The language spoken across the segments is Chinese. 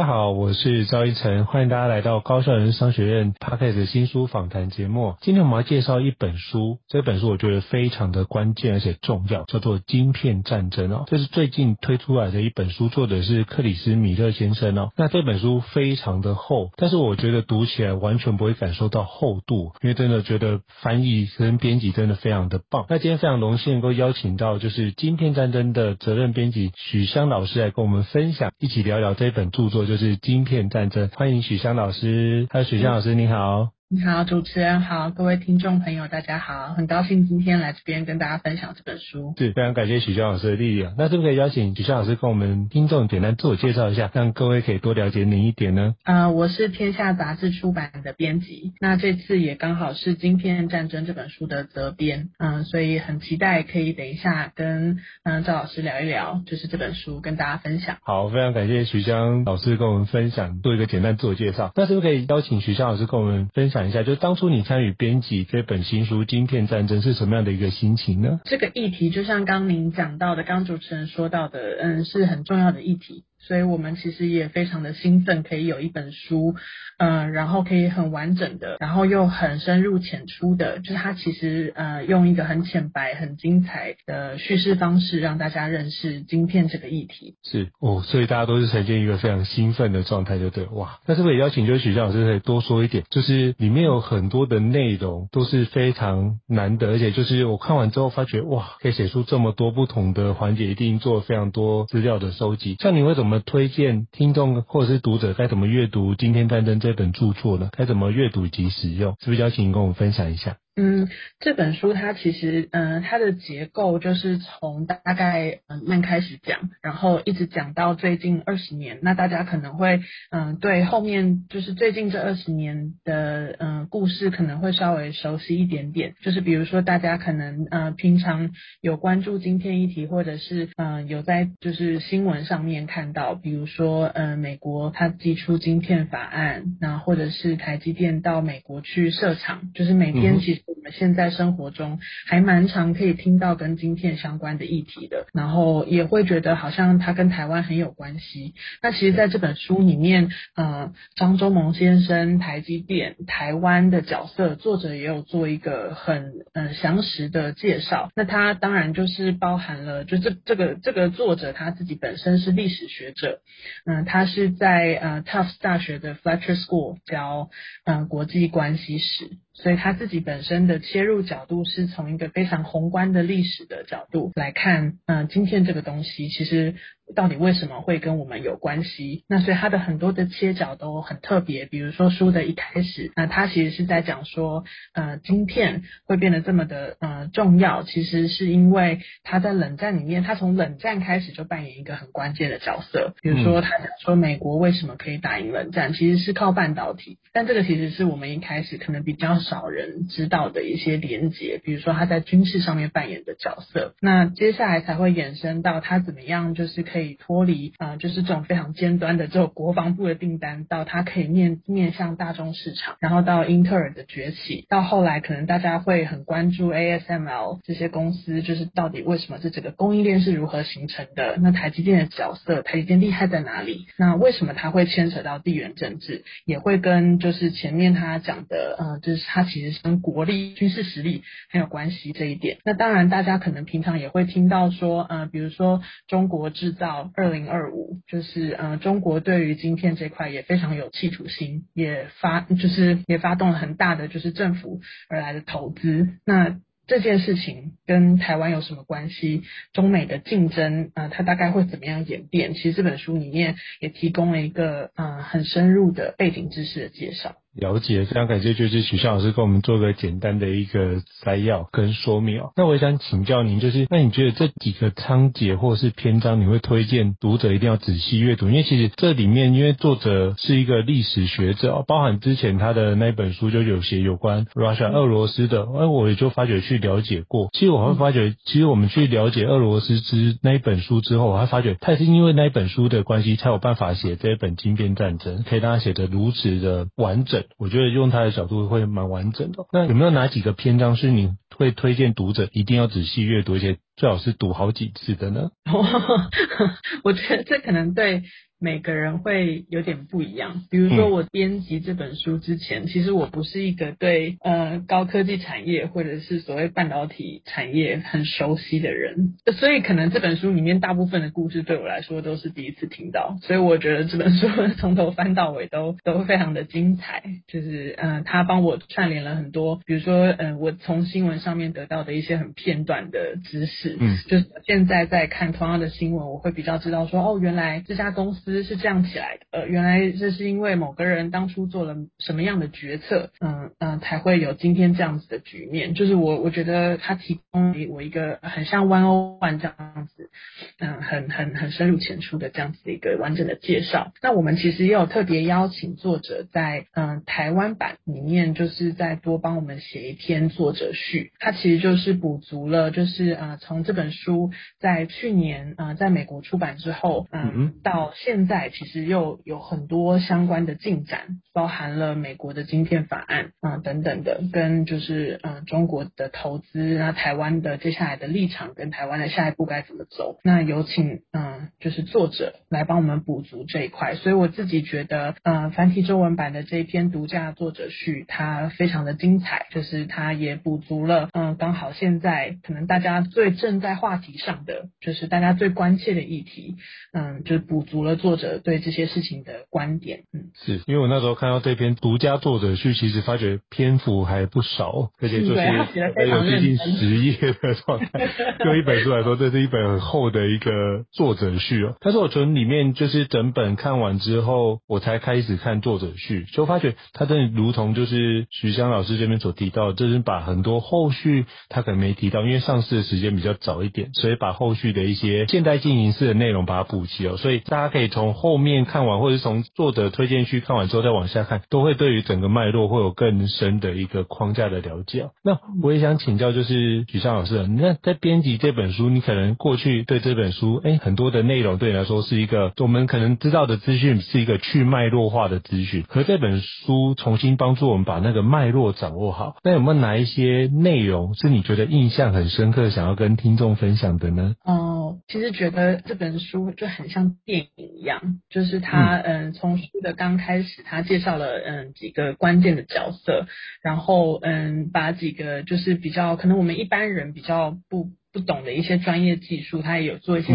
大家好，我是赵一晨，欢迎大家来到高校人商学院 Podcast 新书访谈节目。今天我们要介绍一本书，这本书我觉得非常的关键而且重要，叫做《晶片战争》哦。这是最近推出来的一本书，作者是克里斯·米勒先生哦。那这本书非常的厚，但是我觉得读起来完全不会感受到厚度，因为真的觉得翻译跟编辑真的非常的棒。那今天非常荣幸能够邀请到就是《晶片战争》的责任编辑许湘老师来跟我们分享，一起聊聊这本著作就是晶片战争，欢迎许香老师。还有许香老师，你好。你好，主持人好，各位听众朋友，大家好，很高兴今天来这边跟大家分享这本书。是，非常感谢许湘老师的力量。那是不是可以邀请许湘老师跟我们听众简单自我介绍一下，让各位可以多了解您一点呢？啊、呃，我是天下杂志出版的编辑，那这次也刚好是《晶片战争》这本书的责编，嗯、呃，所以很期待可以等一下跟嗯赵老师聊一聊，就是这本书跟大家分享。好，非常感谢许湘老师跟我们分享，做一个简单自我介绍。那是不是可以邀请许湘老师跟我们分享？一下，就是当初你参与编辑这本新书《晶片战争》是什么样的一个心情呢？这个议题就像刚您讲到的，刚主持人说到的，嗯，是很重要的议题。所以我们其实也非常的兴奋，可以有一本书，嗯、然后可以很完整的，然后又很深入浅出的，就是它其实呃用一个很浅白、很精彩的叙事方式，让大家认识晶片这个议题。是哦，所以大家都是呈现一个非常兴奋的状态，就对。哇，那是不是也邀请就是许教老师可以多说一点？就是里面有很多的内容都是非常难得，而且就是我看完之后发觉，哇，可以写出这么多不同的环节，一定做非常多资料的收集。像你会怎么？怎么推荐听众或者是读者该怎么阅读《今天战争》这本著作呢？该怎么阅读及使用？是不是邀请你跟我们分享一下？嗯，这本书它其实，嗯、呃，它的结构就是从大概嗯慢开始讲，然后一直讲到最近二十年。那大家可能会，嗯、呃，对后面就是最近这二十年的，嗯、呃，故事可能会稍微熟悉一点点。就是比如说，大家可能，呃，平常有关注晶片议题，或者是，嗯、呃，有在就是新闻上面看到，比如说，嗯、呃，美国它提出晶片法案，那或者是台积电到美国去设厂，就是每天其实。我们现在生活中还蛮常可以听到跟晶片相关的议题的，然后也会觉得好像它跟台湾很有关系。那其实在这本书里面，呃，张忠谋先生、台积电、台湾的角色，作者也有做一个很呃详实的介绍。那他当然就是包含了，就这这个这个作者他自己本身是历史学者，嗯、他是在呃 Tufts 大学的 Fletcher School 教呃国际关系史。所以他自己本身的切入角度是从一个非常宏观的历史的角度来看，嗯、今天这个东西其实。到底为什么会跟我们有关系？那所以他的很多的切角都很特别。比如说书的一开始，那他其实是在讲说，呃，晶片会变得这么的呃重要，其实是因为他在冷战里面，他从冷战开始就扮演一个很关键的角色。比如说他讲说美国为什么可以打赢冷战，其实是靠半导体。但这个其实是我们一开始可能比较少人知道的一些连结。比如说他在军事上面扮演的角色，那接下来才会衍生到他怎么样就是可以。可以脱离啊，就是这种非常尖端的这种国防部的订单，到它可以面面向大众市场，然后到英特尔的崛起，到后来可能大家会很关注 ASML 这些公司，就是到底为什么这整个供应链是如何形成的？那台积电的角色，台积电厉害在哪里？那为什么它会牵扯到地缘政治？也会跟就是前面他讲的，呃，就是它其实跟国力、军事实力很有关系这一点。那当然，大家可能平常也会听到说，呃，比如说中国制造。到二零二五，就是呃，中国对于晶片这块也非常有企图心，也发就是也发动了很大的就是政府而来的投资。那这件事情跟台湾有什么关系？中美的竞争，呃，它大概会怎么样演变？其实这本书里面也提供了一个呃很深入的背景知识的介绍。了解，非常感谢，就是许翔老师给我们做个简单的一个摘要跟说明哦。那我也想请教您，就是那你觉得这几个章节或是篇章，你会推荐读者一定要仔细阅读？因为其实这里面，因为作者是一个历史学者，包含之前他的那本书就有写有关 Russia 俄罗斯的，哎，我也就发觉去了解过。其实我会发觉，其实我们去了解俄罗斯之那一本书之后，我还发觉他也是因为那一本书的关系，才有办法写这一本《晶片战争》，可以让他写得如此的完整。我觉得用他的角度会蛮完整的。那有没有哪几个篇章是你会推荐读者一定要仔细阅读，一些最好是读好几次的呢？我觉得这可能对。每个人会有点不一样。比如说，我编辑这本书之前，其实我不是一个对呃高科技产业或者是所谓半导体产业很熟悉的人，所以可能这本书里面大部分的故事对我来说都是第一次听到。所以我觉得这本书从头翻到尾都都非常的精彩。就是呃，他帮我串联了很多，比如说呃，我从新闻上面得到的一些很片段的知识。嗯，就是现在在看同样的新闻，我会比较知道说，哦，原来这家公司。是这样起来的，呃，原来这是因为某个人当初做了什么样的决策，嗯嗯、呃，才会有今天这样子的局面。就是我我觉得他提供给我一个很像 One O One 这样子，嗯、呃，很很很深入浅出的这样子的一个完整的介绍。那我们其实也有特别邀请作者在嗯、呃、台湾版里面，就是在多帮我们写一篇作者序。他其实就是补足了，就是啊、呃、从这本书在去年啊、呃、在美国出版之后，呃、嗯，到现在。其实又有很多相关的进展，包含了美国的晶片法案啊、呃、等等的，跟就是嗯中国的投资，那台湾的接下来的立场跟台湾的下一步该怎么走？那有请嗯、呃、就是作者来帮我们补足这一块。所以我自己觉得呃繁体中文版的这一篇独家作者序，它非常的精彩，就是它也补足了嗯、呃、刚好现在可能大家最正在话题上的，就是大家最关切的议题，嗯、呃、就是补足了作。者对这些事情的观点，嗯，是因为我那时候看到这篇独家作者序，其实发觉篇幅还不少，而且就是还有接近十页的状态。就一本书来说，这是一本很厚的一个作者序哦。但是我从里面就是整本看完之后，我才开始看作者序，就发觉他真的如同就是徐香老师这边所提到，就是把很多后续他可能没提到，因为上市的时间比较早一点，所以把后续的一些现代进行式的内容把它补齐哦。所以大家可以从后面看完，或者从作者推荐区看完之后再往下看，都会对于整个脉络会有更深的一个框架的了解。那我也想请教，就是许尚老师，那在编辑这本书，你可能过去对这本书，哎，很多的内容对你来说是一个我们可能知道的资讯，是一个去脉络化的资讯。可这本书重新帮助我们把那个脉络掌握好，那有没有哪一些内容是你觉得印象很深刻，想要跟听众分享的呢？哦，其实觉得这本书就很像电影一样。就是他，嗯，从书的刚开始，他介绍了，嗯，几个关键的角色，然后，嗯，把几个就是比较可能我们一般人比较不不懂的一些专业技术，他也有做一些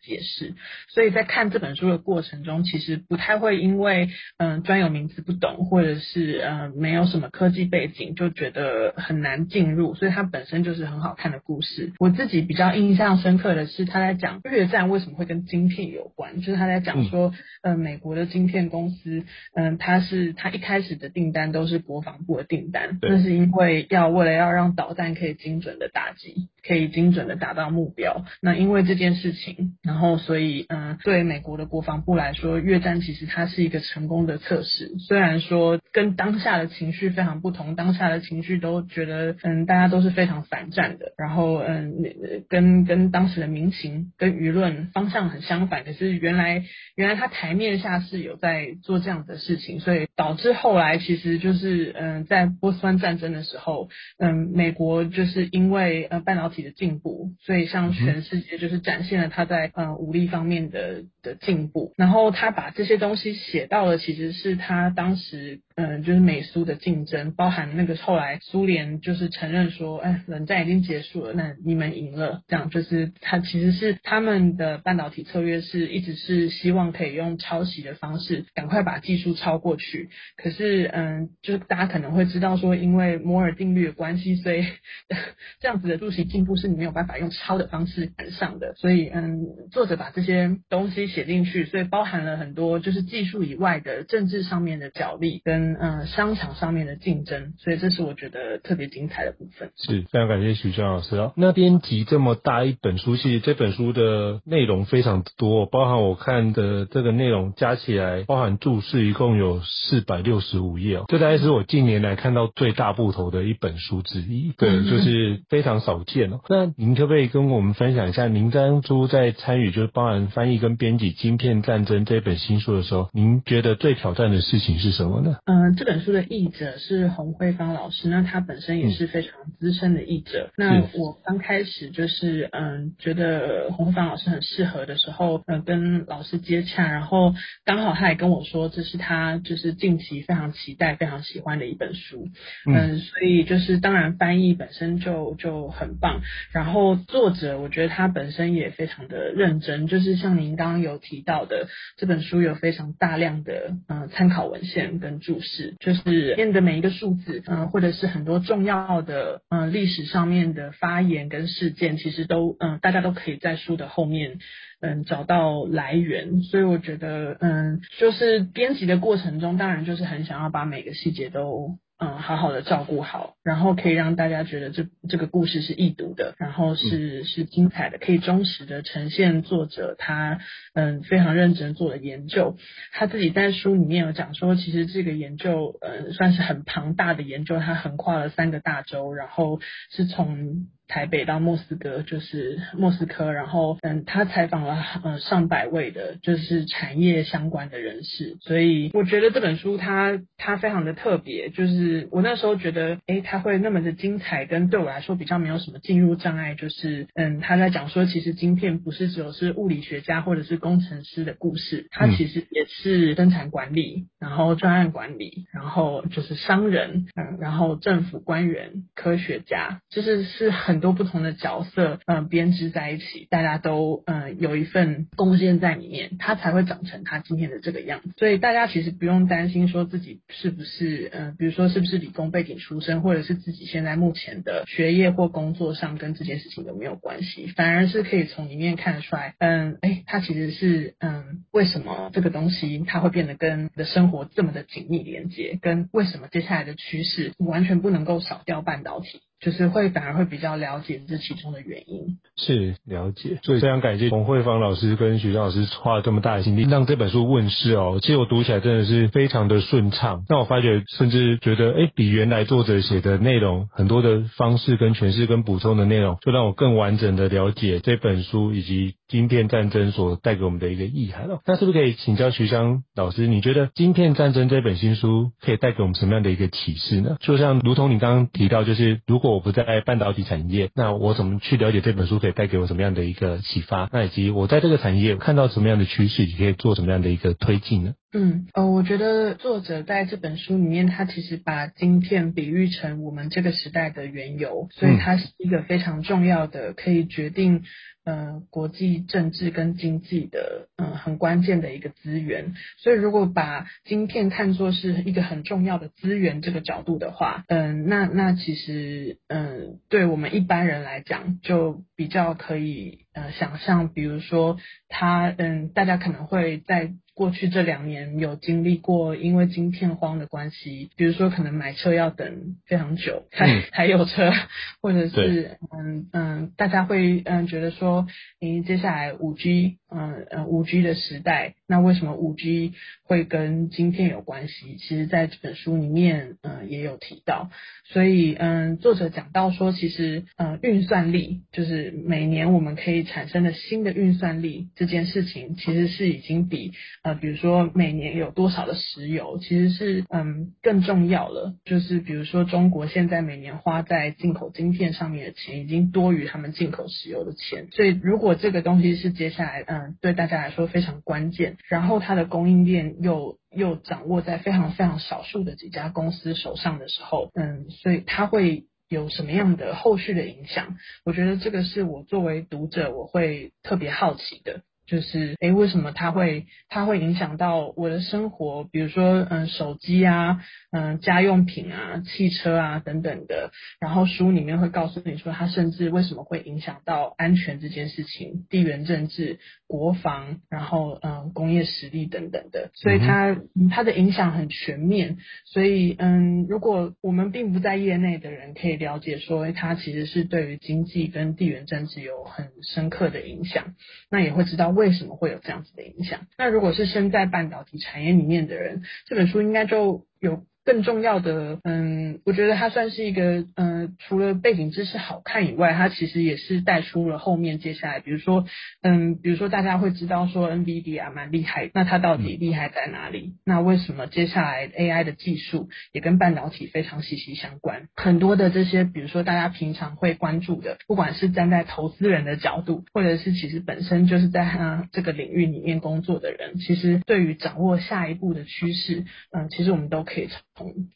解释，所以在看这本书的过程中，其实不太会因为嗯专有名词不懂，或者是嗯没有什么科技背景，就觉得很难进入。所以它本身就是很好看的故事。我自己比较印象深刻的是他在讲越战为什么会跟晶片有关，就是他在讲说，呃美国的晶片公司，嗯，他是他一开始的订单都是国防部的订单，那是因为要为了要让导弹可以精准的打击，可以精准的达到目标。那因为这件事情。然后，所以，嗯，对美国的国防部来说，越战其实它是一个成功的测试。虽然说跟当下的情绪非常不同，当下的情绪都觉得，嗯，大家都是非常反战的。然后，嗯，跟跟当时的民情跟舆论方向很相反。可是原来，原来他台面下是有在做这样的事情，所以导致后来其实就是，嗯，在波斯湾战争的时候，嗯，美国就是因为呃半导体的进步，所以向全世界就是展现了他在呃，武力方面的的进步，然后他把这些东西写到了，其实是他当时。嗯，就是美苏的竞争，包含那个后来苏联就是承认说，哎，冷战已经结束了，那你们赢了，这样就是他其实是他们的半导体策略是一直是希望可以用抄袭的方式赶快把技术抄过去。可是，嗯，就是大家可能会知道说，因为摩尔定律的关系，所以 这样子的入息进步是你没有办法用抄的方式赶上的。所以，嗯，作者把这些东西写进去，所以包含了很多就是技术以外的政治上面的角力跟。跟呃商场上面的竞争，所以这是我觉得特别精彩的部分。是非常感谢许姜老师哦。那编辑这么大一本书，其实这本书的内容非常多，包含我看的这个内容加起来，包含注释，一共有四百六十五页哦。这大概是我近年来看到最大部头的一本书之一，对，就是非常少见哦。那您可不可以跟我们分享一下，您当初在参与就是包含翻译跟编辑《晶片战争》这本新书的时候，您觉得最挑战的事情是什么呢？嗯、呃，这本书的译者是洪慧芳老师，那他本身也是非常资深的译者。嗯、那我刚开始就是嗯、呃，觉得洪慧芳老师很适合的时候，跟老师接洽，然后刚好他也跟我说，这是他就是近期非常期待、非常喜欢的一本书。嗯、呃，所以就是当然翻译本身就就很棒，然后作者我觉得他本身也非常的认真，就是像您刚刚有提到的，这本书有非常大量的嗯、参考文献跟注释，就是念的每一个数字，嗯、或者是很多重要的嗯、历史上面的发言跟事件，其实都嗯、大家都可以在书的后面嗯、找到来源，所以我觉得嗯就是编辑的过程中，当然就是很想要把每个细节都。嗯，好好的照顾好，然后可以让大家觉得这这个故事是易读的，然后是是精彩的，可以忠实的呈现作者他嗯非常认真做的研究。他自己在书里面有讲说，其实这个研究嗯算是很庞大的研究，他横跨了三个大洲，然后是从。台北到莫斯科，就是莫斯科，然后嗯，他采访了嗯上百位的，就是产业相关的人士，所以我觉得这本书它它非常的特别，就是我那时候觉得，诶，它会那么的精彩，跟对我来说比较没有什么进入障碍，就是嗯，他在讲说，其实晶片不是只有是物理学家或者是工程师的故事，它其实也是生产管理，然后专案管理，然后就是商人，嗯，然后政府官员、科学家，就是是很。多不同的角色，嗯，编织在一起，大家都嗯有一份贡献在里面，他才会长成他今天的这个样子。所以大家其实不用担心说自己是不是嗯，比如说是不是理工背景出身，或者是自己现在目前的学业或工作上跟这件事情都没有关系，反而是可以从里面看出来，嗯，哎，他其实是嗯，为什么这个东西它会变得跟你的生活这么的紧密连接，跟为什么接下来的趋势完全不能够少掉半导体。就是会反而会比较了解这其中的原因，是了解，所以非常感谢洪慧芳老师跟许姜老师花了这么大的心力让这本书问世哦。其实我读起来真的是非常的顺畅，那我发觉甚至觉得，哎，比原来作者写的内容很多的方式跟诠释跟补充的内容，就让我更完整的了解这本书以及晶片战争所带给我们的一个意涵哦。那是不是可以请教徐香老师，你觉得晶片战争这本新书可以带给我们什么样的一个启示呢？就像如同你刚刚提到，就是如果我不在半导体产业，那我怎么去了解这本书可以带给我什么样的一个启发？那以及我在这个产业看到什么样的趋势，也可以做什么样的一个推进呢？嗯，呃，我觉得作者在这本书里面，他其实把晶片比喻成我们这个时代的原油，所以它是一个非常重要的，可以决定嗯国际政治跟经济的嗯、很关键的一个资源。所以如果把晶片看作是一个很重要的资源这个角度的话，嗯、那那其实嗯、对我们一般人来讲，就比较可以呃想象，比如说他嗯，大家可能会在。过去这两年有经历过，因为晶片荒的关系，比如说可能买车要等非常久才才 有车，或者是嗯嗯，大家会嗯觉得说，诶，接下来五 G。嗯呃，五 G 的时代，那为什么五 G 会跟晶片有关系？其实在这本书里面，嗯，也有提到。所以，嗯，作者讲到说，其实，嗯，运算力就是每年我们可以产生的新的运算力这件事情，其实是已经比呃，比如说每年有多少的石油，其实是嗯更重要了。就是比如说，中国现在每年花在进口晶片上面的钱，已经多于他们进口石油的钱。所以，如果这个东西是接下来，嗯。对大家来说非常关键。然后它的供应链又又掌握在非常非常少数的几家公司手上的时候，嗯，所以它会有什么样的后续的影响？我觉得这个是我作为读者我会特别好奇的。就是诶，为什么它会它会影响到我的生活？比如说，嗯，手机啊，嗯，家用品啊，汽车啊等等的。然后书里面会告诉你说，它甚至为什么会影响到安全这件事情，地缘政治、国防，然后嗯，工业实力等等的。所以它它的影响很全面。所以嗯，如果我们并不在业内的人，可以了解说，它其实是对于经济跟地缘政治有很深刻的影响。那也会知道。为什么会有这样子的影响？那如果是身在半导体产业里面的人，这本书应该就有。更重要的，嗯，我觉得它算是一个，嗯、呃，除了背景知识好看以外，它其实也是带出了后面接下来，比如说，嗯，比如说大家会知道说 NVIDIA 蛮厉害，那它到底厉害在哪里？那为什么接下来 AI 的技术也跟半导体非常息息相关？很多的这些，比如说大家平常会关注的，不管是站在投资人的角度，或者是其实本身就是在啊这个领域里面工作的人，其实对于掌握下一步的趋势，嗯，其实我们都可以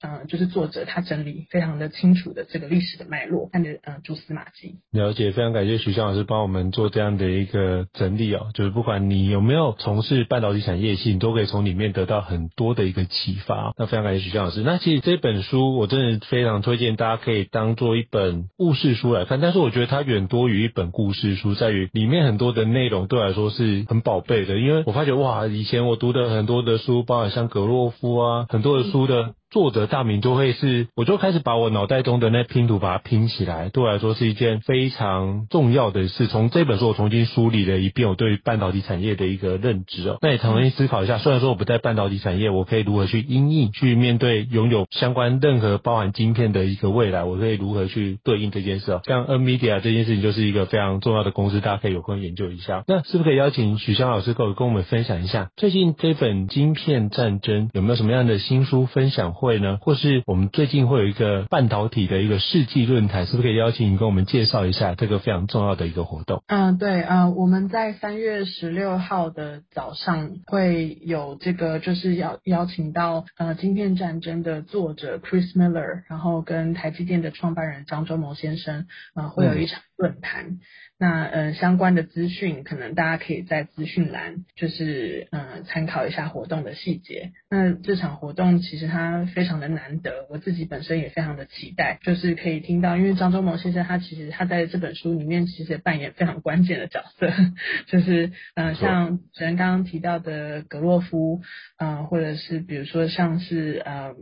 嗯，就是作者他整理非常的清楚的这个历史的脉络，看着嗯蛛丝马迹。了解，非常感谢许香老师帮我们做这样的一个整理哦。就是不管你有没有从事半导体产业系，你都可以从里面得到很多的一个启发。那非常感谢许香老师。那其实这本书我真的非常推荐大家可以当做一本故事书来看，但是我觉得它远多于一本故事书，在于里面很多的内容对我来说是很宝贝的，因为我发觉哇，以前我读的很多的书，包含像格洛夫啊，很多的书的。作者大名就会是，我就开始把我脑袋中的那拼图把它拼起来，对我来说是一件非常重要的事。从这本书我重新梳理了一遍我对于半导体产业的一个认知哦，那也重新思考一下，虽然说我不在半导体产业，我可以如何去因应去面对拥有相关任何包含晶片的一个未来，我可以如何去对应这件事哦。像 NVIDIA 这件事情就是一个非常重要的公司，大家可以有空研究一下。那是不是可以邀请许香老师跟我跟我们分享一下，最近这本《晶片战争》有没有什么样的新书分享会呢？或是我们最近会有一个半导体的一个世纪论坛，是不是可以邀请你跟我们介绍一下这个非常重要的一个活动？嗯，对，呃，我们在三月十六号的早上会有这个，就是邀邀请到呃《晶片战争》的作者 Chris Miller，然后跟台积电的创办人张忠谋先生，呃，会有一场论坛。嗯那呃相关的资讯，可能大家可以在资讯栏，就是呃参考一下活动的细节。那这场活动其实它非常的难得，我自己本身也非常的期待，就是可以听到，因为张忠谋先生他其实他在这本书里面其实也扮演非常关键的角色，就是呃像主持人刚刚提到的格洛夫，呃或者是比如说像是呃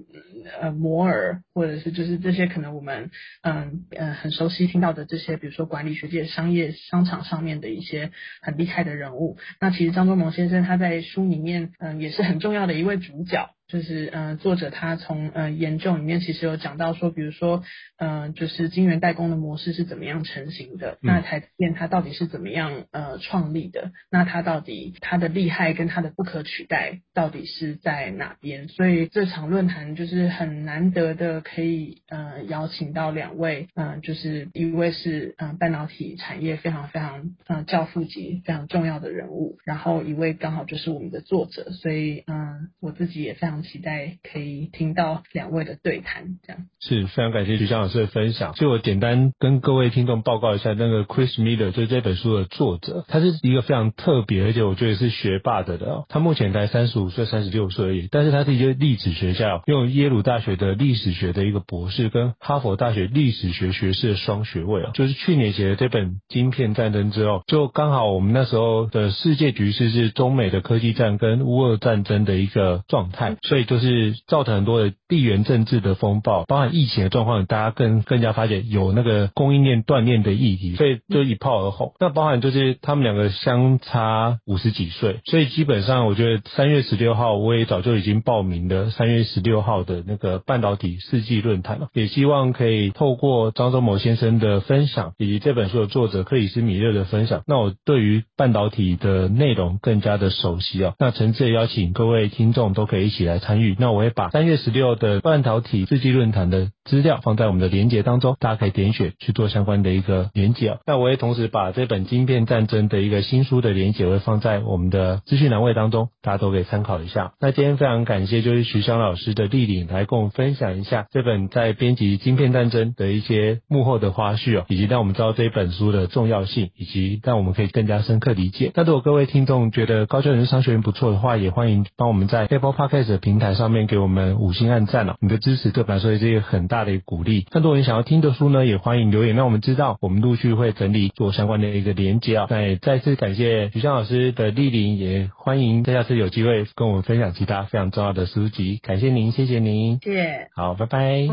呃摩尔，或者是就是这些可能我们嗯呃，呃很熟悉听到的这些，比如说管理学界商业。商场上面的一些很厉害的人物，那其实张忠谋先生他在书里面，嗯，也是很重要的一位主角。就是呃，作者他从呃研究里面其实有讲到说，比如说呃，就是晶圆代工的模式是怎么样成型的，那台积电它到底是怎么样呃创立的，那它到底它的厉害跟它的不可取代到底是在哪边？所以这场论坛就是很难得的可以呃邀请到两位，嗯、呃，就是一位是嗯、呃、半导体产业非常非常呃教父级非常重要的人物，然后一位刚好就是我们的作者，所以嗯、呃、我自己也非常。期待可以听到两位的对谈，这样是非常感谢许香老师的分享。就我简单跟各位听众报告一下，那个 Chris Miller 就这本书的作者，他是一个非常特别，而且我觉得是学霸的的。他目前才三十五岁、三十六岁而已，但是他是一个历史学校，拥有耶鲁大学的历史学的一个博士，跟哈佛大学历史学学士的双学位啊。就是去年写的这本《晶片战争》之后，就刚好我们那时候的世界局势是中美的科技战跟乌俄战争的一个状态。所以就是造成很多的地缘政治的风暴，包含疫情的状况，大家更更加发现有那个供应链断裂的议题，所以就一炮而红。那包含就是他们两个相差五十几岁，所以基本上我觉得三月十六号我也早就已经报名了三月十六号的那个半导体世纪论坛了，也希望可以透过张忠谋先生的分享，以及这本书的作者克里斯米勒的分享，那我对于半导体的内容更加的熟悉啊。那诚挚的邀请各位听众都可以一起来。来参与。那我也把三月十六的半导体世纪论坛的资料放在我们的连接当中，大家可以点选去做相关的一个连结。那我也同时把这本《晶片战争》的一个新书的连接会放在我们的资讯栏位当中，大家都可以参考一下。那今天非常感谢就是徐翔老师的莅临来跟我们分享一下这本在编辑《晶片战争》的一些幕后的花絮哦，以及让我们知道这本书的重要性，以及让我们可以更加深刻理解。那如果各位听众觉得高教人生商学院不错的话，也欢迎帮我们在 Apple Podcast 的平台上面给我们五星按赞哦，你的支持对我们来说也是一个很大的一个鼓励。那如果你想要听的书呢，也欢迎留言让我们知道，我们陆续会整理做相关的一个连接啊。那也再次感谢徐翔老师的莅临，也欢迎在下次有机会跟我们分享其他非常重要的书籍。感谢您，谢谢您，谢谢。好，拜拜。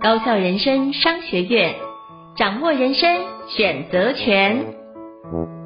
高效人生商学院，掌握人生选择权。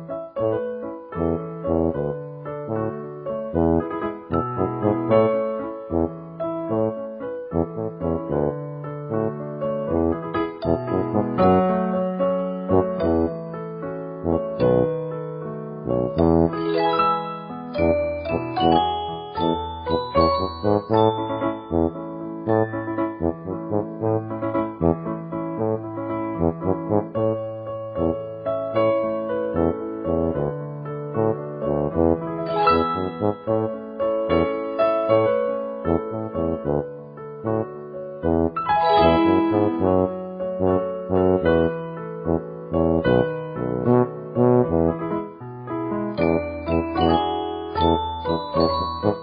嗯